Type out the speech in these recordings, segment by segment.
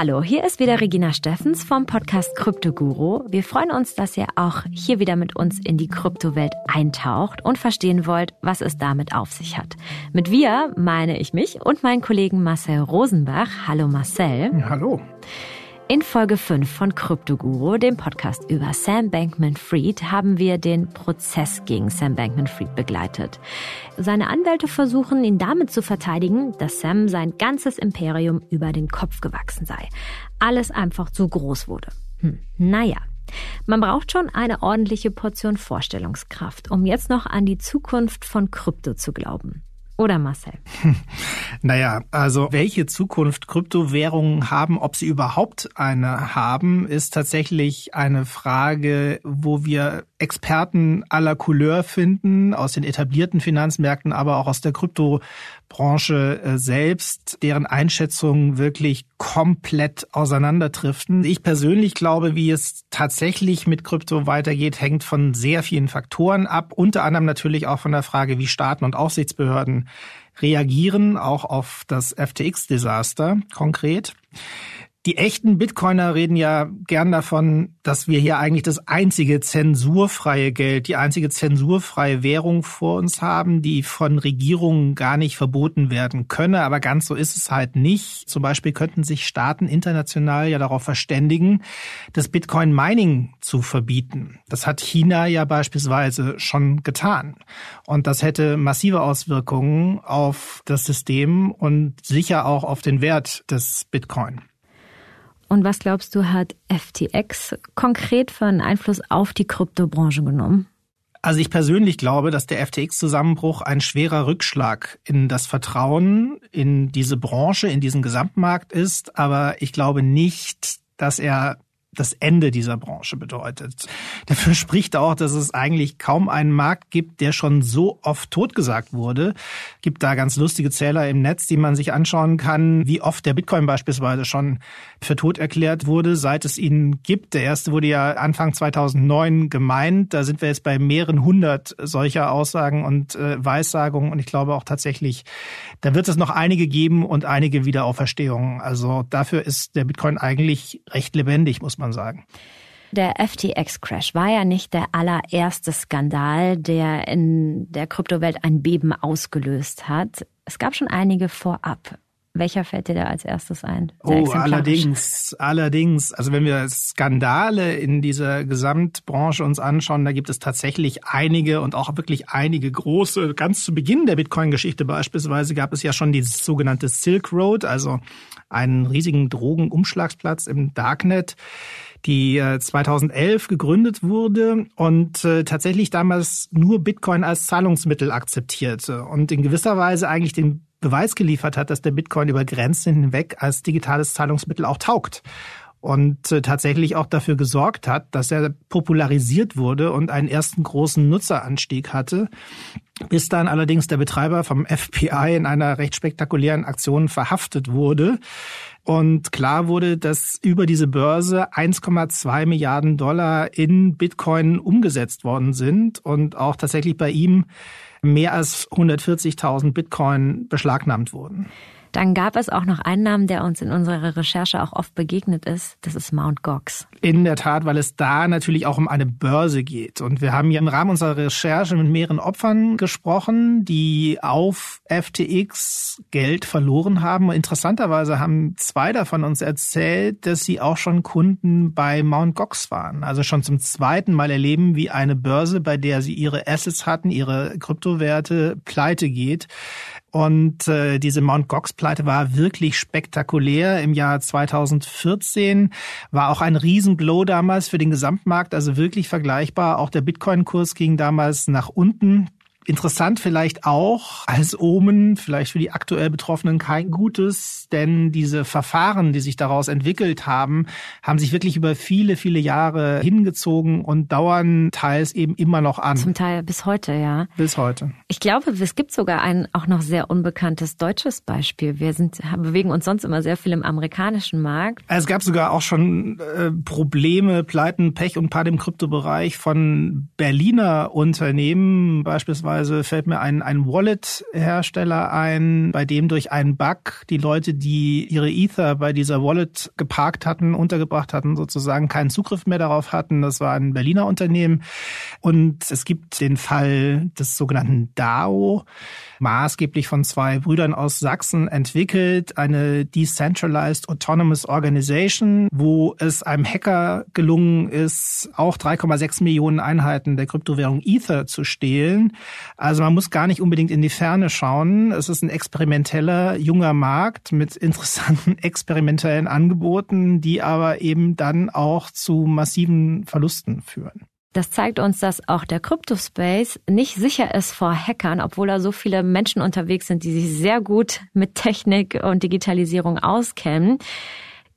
Hallo, hier ist wieder Regina Steffens vom Podcast Kryptoguru. Wir freuen uns, dass ihr auch hier wieder mit uns in die Kryptowelt eintaucht und verstehen wollt, was es damit auf sich hat. Mit wir meine ich mich und meinen Kollegen Marcel Rosenbach. Hallo Marcel. Ja, hallo. In Folge 5 von Kryptoguru, dem Podcast über Sam Bankman-Fried, haben wir den Prozess gegen Sam Bankman-Fried begleitet. Seine Anwälte versuchen, ihn damit zu verteidigen, dass Sam sein ganzes Imperium über den Kopf gewachsen sei. Alles einfach zu groß wurde. Hm, naja. Man braucht schon eine ordentliche Portion Vorstellungskraft, um jetzt noch an die Zukunft von Krypto zu glauben. Oder Marcel? Naja, also welche Zukunft Kryptowährungen haben, ob sie überhaupt eine haben, ist tatsächlich eine Frage, wo wir Experten aller Couleur finden, aus den etablierten Finanzmärkten, aber auch aus der Kryptobranche äh, selbst, deren Einschätzungen wirklich komplett auseinanderdriften. Ich persönlich glaube, wie es tatsächlich mit Krypto weitergeht, hängt von sehr vielen Faktoren ab, unter anderem natürlich auch von der Frage, wie Staaten und Aufsichtsbehörden reagieren, auch auf das FTX-Desaster konkret. Die echten Bitcoiner reden ja gern davon, dass wir hier eigentlich das einzige zensurfreie Geld, die einzige zensurfreie Währung vor uns haben, die von Regierungen gar nicht verboten werden könne. Aber ganz so ist es halt nicht. Zum Beispiel könnten sich Staaten international ja darauf verständigen, das Bitcoin-Mining zu verbieten. Das hat China ja beispielsweise schon getan. Und das hätte massive Auswirkungen auf das System und sicher auch auf den Wert des Bitcoin. Und was glaubst du, hat FTX konkret für einen Einfluss auf die Kryptobranche genommen? Also ich persönlich glaube, dass der FTX-Zusammenbruch ein schwerer Rückschlag in das Vertrauen in diese Branche, in diesen Gesamtmarkt ist. Aber ich glaube nicht, dass er das Ende dieser Branche bedeutet. Dafür spricht auch, dass es eigentlich kaum einen Markt gibt, der schon so oft totgesagt wurde. Gibt da ganz lustige Zähler im Netz, die man sich anschauen kann, wie oft der Bitcoin beispielsweise schon für tot erklärt wurde, seit es ihn gibt. Der erste wurde ja Anfang 2009 gemeint. Da sind wir jetzt bei mehreren hundert solcher Aussagen und äh, Weissagungen. Und ich glaube auch tatsächlich, da wird es noch einige geben und einige Wiederauferstehungen. Also dafür ist der Bitcoin eigentlich recht lebendig, muss man man sagen. Der FTX-Crash war ja nicht der allererste Skandal, der in der Kryptowelt ein Beben ausgelöst hat. Es gab schon einige vorab. Welcher fällt dir da als erstes ein? Sehr oh, allerdings, allerdings. Also wenn wir Skandale in dieser Gesamtbranche uns anschauen, da gibt es tatsächlich einige und auch wirklich einige große. Ganz zu Beginn der Bitcoin-Geschichte beispielsweise gab es ja schon dieses sogenannte Silk Road, also einen riesigen Drogenumschlagsplatz im Darknet die 2011 äh, gegründet wurde und äh, tatsächlich damals nur Bitcoin als Zahlungsmittel akzeptierte und in gewisser Weise eigentlich den Beweis geliefert hat, dass der Bitcoin über Grenzen hinweg als digitales Zahlungsmittel auch taugt und äh, tatsächlich auch dafür gesorgt hat, dass er popularisiert wurde und einen ersten großen Nutzeranstieg hatte, bis dann allerdings der Betreiber vom FBI in einer recht spektakulären Aktion verhaftet wurde. Und klar wurde, dass über diese Börse 1,2 Milliarden Dollar in Bitcoin umgesetzt worden sind und auch tatsächlich bei ihm mehr als 140.000 Bitcoin beschlagnahmt wurden. Dann gab es auch noch einen Namen, der uns in unserer Recherche auch oft begegnet ist. Das ist Mount Gox. In der Tat, weil es da natürlich auch um eine Börse geht. Und wir haben hier im Rahmen unserer Recherche mit mehreren Opfern gesprochen, die auf FTX Geld verloren haben. Interessanterweise haben zwei davon uns erzählt, dass sie auch schon Kunden bei Mount Gox waren. Also schon zum zweiten Mal erleben, wie eine Börse, bei der sie ihre Assets hatten, ihre Kryptowerte, pleite geht. Und äh, diese Mount Gox-Pleite war wirklich spektakulär. Im Jahr 2014 war auch ein Riesenblow damals für den Gesamtmarkt, also wirklich vergleichbar. Auch der Bitcoin-Kurs ging damals nach unten. Interessant vielleicht auch als Omen, vielleicht für die aktuell Betroffenen kein gutes, denn diese Verfahren, die sich daraus entwickelt haben, haben sich wirklich über viele, viele Jahre hingezogen und dauern teils eben immer noch an. Zum Teil bis heute, ja. Bis heute. Ich glaube, es gibt sogar ein auch noch sehr unbekanntes deutsches Beispiel. Wir sind, bewegen uns sonst immer sehr viel im amerikanischen Markt. Es gab sogar auch schon äh, Probleme, Pleiten, Pech und Paar im Kryptobereich von Berliner Unternehmen, beispielsweise beispielsweise fällt mir ein, ein Wallet-Hersteller ein, bei dem durch einen Bug die Leute, die ihre Ether bei dieser Wallet geparkt hatten, untergebracht hatten, sozusagen keinen Zugriff mehr darauf hatten. Das war ein Berliner Unternehmen. Und es gibt den Fall des sogenannten DAO, maßgeblich von zwei Brüdern aus Sachsen entwickelt, eine Decentralized Autonomous Organization, wo es einem Hacker gelungen ist, auch 3,6 Millionen Einheiten der Kryptowährung Ether zu stehlen. Also man muss gar nicht unbedingt in die Ferne schauen. Es ist ein experimenteller, junger Markt mit interessanten experimentellen Angeboten, die aber eben dann auch zu massiven Verlusten führen. Das zeigt uns, dass auch der Crypto-Space nicht sicher ist vor Hackern, obwohl da so viele Menschen unterwegs sind, die sich sehr gut mit Technik und Digitalisierung auskennen.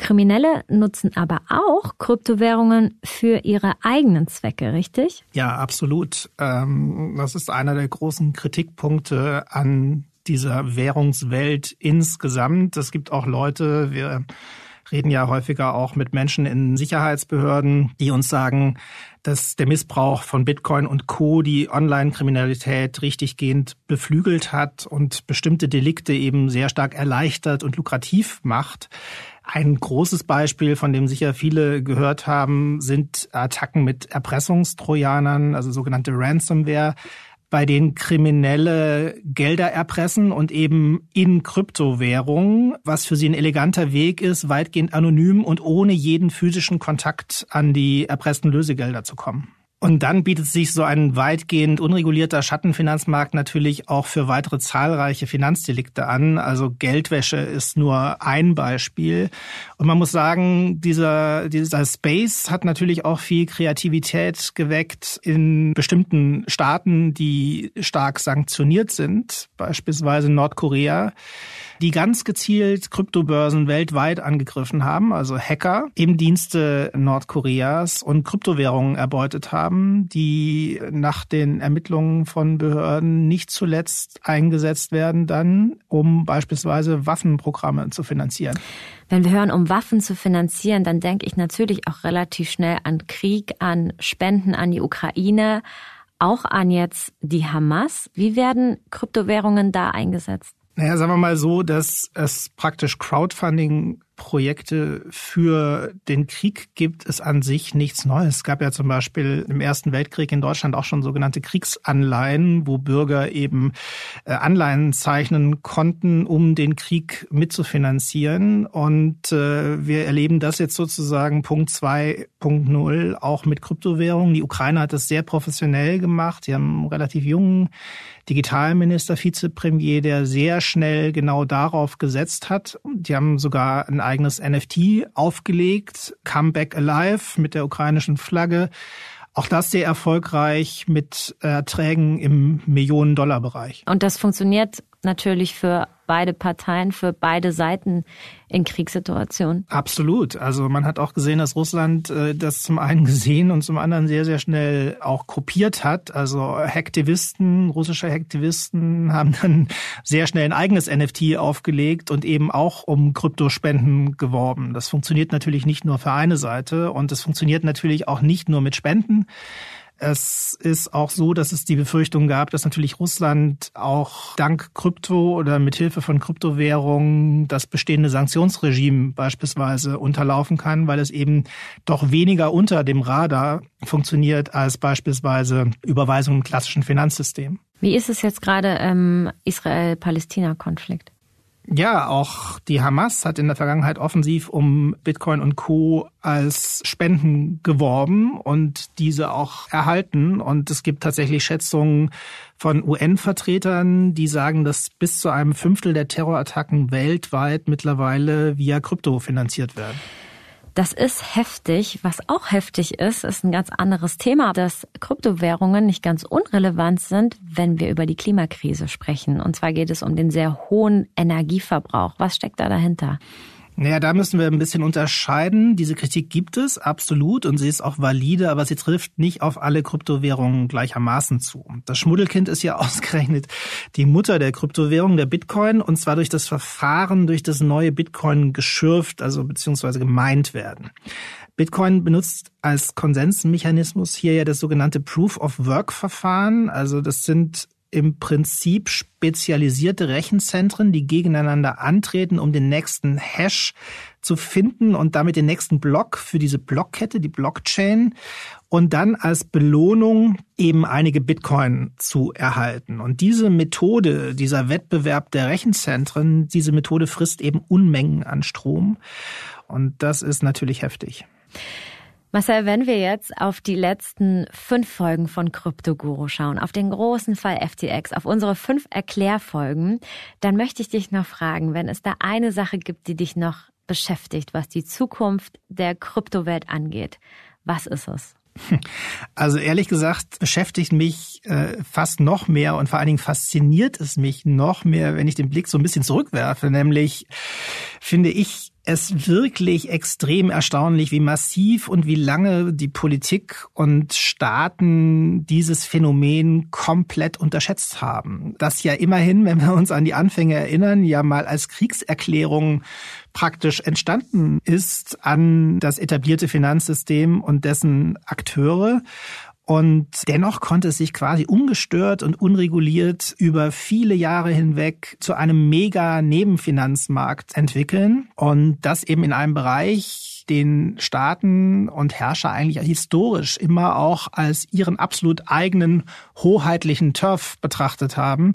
Kriminelle nutzen aber auch Kryptowährungen für ihre eigenen Zwecke, richtig? Ja, absolut. Ähm, das ist einer der großen Kritikpunkte an dieser Währungswelt insgesamt. Es gibt auch Leute, wir reden ja häufiger auch mit Menschen in Sicherheitsbehörden, die uns sagen, dass der Missbrauch von Bitcoin und Co. die Online-Kriminalität richtiggehend beflügelt hat und bestimmte Delikte eben sehr stark erleichtert und lukrativ macht. Ein großes Beispiel, von dem sicher viele gehört haben, sind Attacken mit Erpressungstrojanern, also sogenannte Ransomware bei denen Kriminelle Gelder erpressen und eben in Kryptowährungen, was für sie ein eleganter Weg ist, weitgehend anonym und ohne jeden physischen Kontakt an die erpressten Lösegelder zu kommen. Und dann bietet sich so ein weitgehend unregulierter Schattenfinanzmarkt natürlich auch für weitere zahlreiche Finanzdelikte an. Also Geldwäsche ist nur ein Beispiel. Und man muss sagen, dieser, dieser Space hat natürlich auch viel Kreativität geweckt in bestimmten Staaten, die stark sanktioniert sind, beispielsweise Nordkorea die ganz gezielt Kryptobörsen weltweit angegriffen haben, also Hacker im Dienste Nordkoreas und Kryptowährungen erbeutet haben, die nach den Ermittlungen von Behörden nicht zuletzt eingesetzt werden dann, um beispielsweise Waffenprogramme zu finanzieren. Wenn wir hören, um Waffen zu finanzieren, dann denke ich natürlich auch relativ schnell an Krieg, an Spenden an die Ukraine, auch an jetzt die Hamas. Wie werden Kryptowährungen da eingesetzt? Naja, sagen wir mal so, dass es praktisch Crowdfunding Projekte für den Krieg gibt es an sich nichts Neues. Es gab ja zum Beispiel im Ersten Weltkrieg in Deutschland auch schon sogenannte Kriegsanleihen, wo Bürger eben äh, Anleihen zeichnen konnten, um den Krieg mitzufinanzieren. Und äh, wir erleben das jetzt sozusagen Punkt 2.0 auch mit Kryptowährungen. Die Ukraine hat das sehr professionell gemacht. Die haben relativ jungen Digitalminister, Vizepremier, der sehr schnell genau darauf gesetzt hat. Die haben sogar ein eigenes NFT aufgelegt, Comeback Alive mit der ukrainischen Flagge. Auch das sehr erfolgreich mit Erträgen im Millionen-Dollar-Bereich. Und das funktioniert natürlich für beide Parteien, für beide Seiten in Kriegssituationen. Absolut. Also man hat auch gesehen, dass Russland äh, das zum einen gesehen und zum anderen sehr, sehr schnell auch kopiert hat. Also Hacktivisten, russische Hacktivisten haben dann sehr schnell ein eigenes NFT aufgelegt und eben auch um Kryptospenden geworben. Das funktioniert natürlich nicht nur für eine Seite und es funktioniert natürlich auch nicht nur mit Spenden. Es ist auch so, dass es die Befürchtung gab, dass natürlich Russland auch dank Krypto oder mit Hilfe von Kryptowährungen das bestehende Sanktionsregime beispielsweise unterlaufen kann, weil es eben doch weniger unter dem Radar funktioniert als beispielsweise Überweisungen im klassischen Finanzsystem. Wie ist es jetzt gerade im Israel-Palästina-Konflikt? Ja, auch die Hamas hat in der Vergangenheit offensiv um Bitcoin und Co. als Spenden geworben und diese auch erhalten. Und es gibt tatsächlich Schätzungen von UN-Vertretern, die sagen, dass bis zu einem Fünftel der Terrorattacken weltweit mittlerweile via Krypto finanziert werden. Das ist heftig. Was auch heftig ist, ist ein ganz anderes Thema, dass Kryptowährungen nicht ganz unrelevant sind, wenn wir über die Klimakrise sprechen. Und zwar geht es um den sehr hohen Energieverbrauch. Was steckt da dahinter? Naja, da müssen wir ein bisschen unterscheiden. Diese Kritik gibt es absolut und sie ist auch valide, aber sie trifft nicht auf alle Kryptowährungen gleichermaßen zu. Das Schmuddelkind ist ja ausgerechnet die Mutter der Kryptowährung, der Bitcoin, und zwar durch das Verfahren, durch das neue Bitcoin geschürft, also beziehungsweise gemeint werden. Bitcoin benutzt als Konsensmechanismus hier ja das sogenannte Proof of Work Verfahren. Also das sind im Prinzip spezialisierte Rechenzentren, die gegeneinander antreten, um den nächsten Hash zu finden und damit den nächsten Block für diese Blockkette, die Blockchain und dann als Belohnung eben einige Bitcoin zu erhalten. Und diese Methode, dieser Wettbewerb der Rechenzentren, diese Methode frisst eben Unmengen an Strom. Und das ist natürlich heftig. Marcel, wenn wir jetzt auf die letzten fünf Folgen von Kryptoguru schauen, auf den großen Fall FTX, auf unsere fünf Erklärfolgen, dann möchte ich dich noch fragen, wenn es da eine Sache gibt, die dich noch beschäftigt, was die Zukunft der Kryptowelt angeht, was ist es? Also ehrlich gesagt beschäftigt mich äh, fast noch mehr und vor allen Dingen fasziniert es mich noch mehr, wenn ich den Blick so ein bisschen zurückwerfe. Nämlich finde ich es wirklich extrem erstaunlich, wie massiv und wie lange die Politik und Staaten dieses Phänomen komplett unterschätzt haben. Das ja immerhin, wenn wir uns an die Anfänge erinnern, ja mal als Kriegserklärung praktisch entstanden ist an das etablierte Finanzsystem und dessen Akteure. Und dennoch konnte es sich quasi ungestört und unreguliert über viele Jahre hinweg zu einem mega Nebenfinanzmarkt entwickeln. Und das eben in einem Bereich, den Staaten und Herrscher eigentlich historisch immer auch als ihren absolut eigenen hoheitlichen Turf betrachtet haben.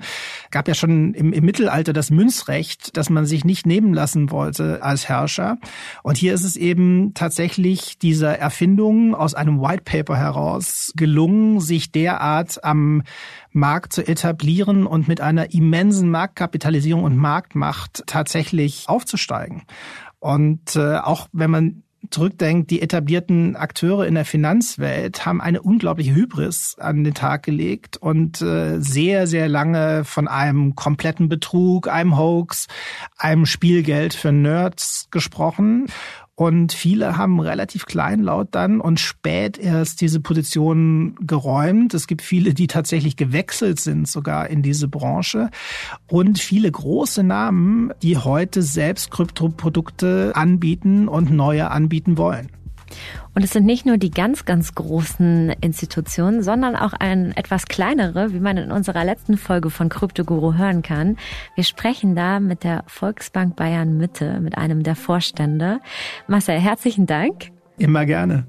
Gab ja schon im, im Mittelalter das Münzrecht, das man sich nicht nehmen lassen wollte als Herrscher. Und hier ist es eben tatsächlich dieser Erfindung aus einem White Paper heraus gelungen, sich derart am Markt zu etablieren und mit einer immensen Marktkapitalisierung und Marktmacht tatsächlich aufzusteigen. Und äh, auch wenn man zurückdenkt, die etablierten Akteure in der Finanzwelt haben eine unglaubliche Hybris an den Tag gelegt und äh, sehr, sehr lange von einem kompletten Betrug, einem Hoax, einem Spielgeld für Nerds gesprochen. Und viele haben relativ kleinlaut dann und spät erst diese Position geräumt. Es gibt viele, die tatsächlich gewechselt sind sogar in diese Branche. Und viele große Namen, die heute selbst Kryptoprodukte anbieten und neue anbieten wollen. Und es sind nicht nur die ganz, ganz großen Institutionen, sondern auch ein etwas kleinere, wie man in unserer letzten Folge von Kryptoguru hören kann. Wir sprechen da mit der Volksbank Bayern Mitte, mit einem der Vorstände. Marcel, herzlichen Dank. Immer gerne.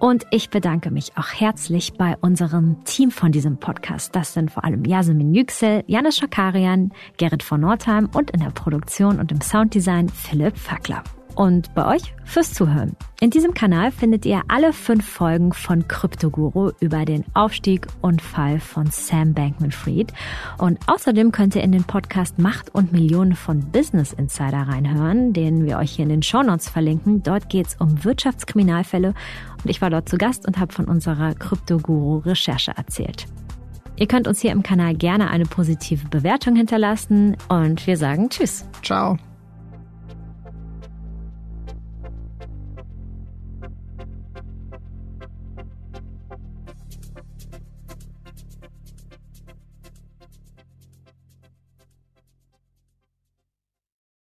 Und ich bedanke mich auch herzlich bei unserem Team von diesem Podcast. Das sind vor allem Yasemin Yüksel, Janis Schakarian, Gerrit von Nordheim und in der Produktion und im Sounddesign Philipp Fackler und bei euch fürs Zuhören. In diesem Kanal findet ihr alle fünf Folgen von Kryptoguru über den Aufstieg und Fall von Sam Bankman-Fried. Und außerdem könnt ihr in den Podcast Macht und Millionen von Business Insider reinhören, den wir euch hier in den Shownotes verlinken. Dort geht es um Wirtschaftskriminalfälle und ich war dort zu Gast und habe von unserer Kryptoguru-Recherche erzählt. Ihr könnt uns hier im Kanal gerne eine positive Bewertung hinterlassen und wir sagen Tschüss. Ciao.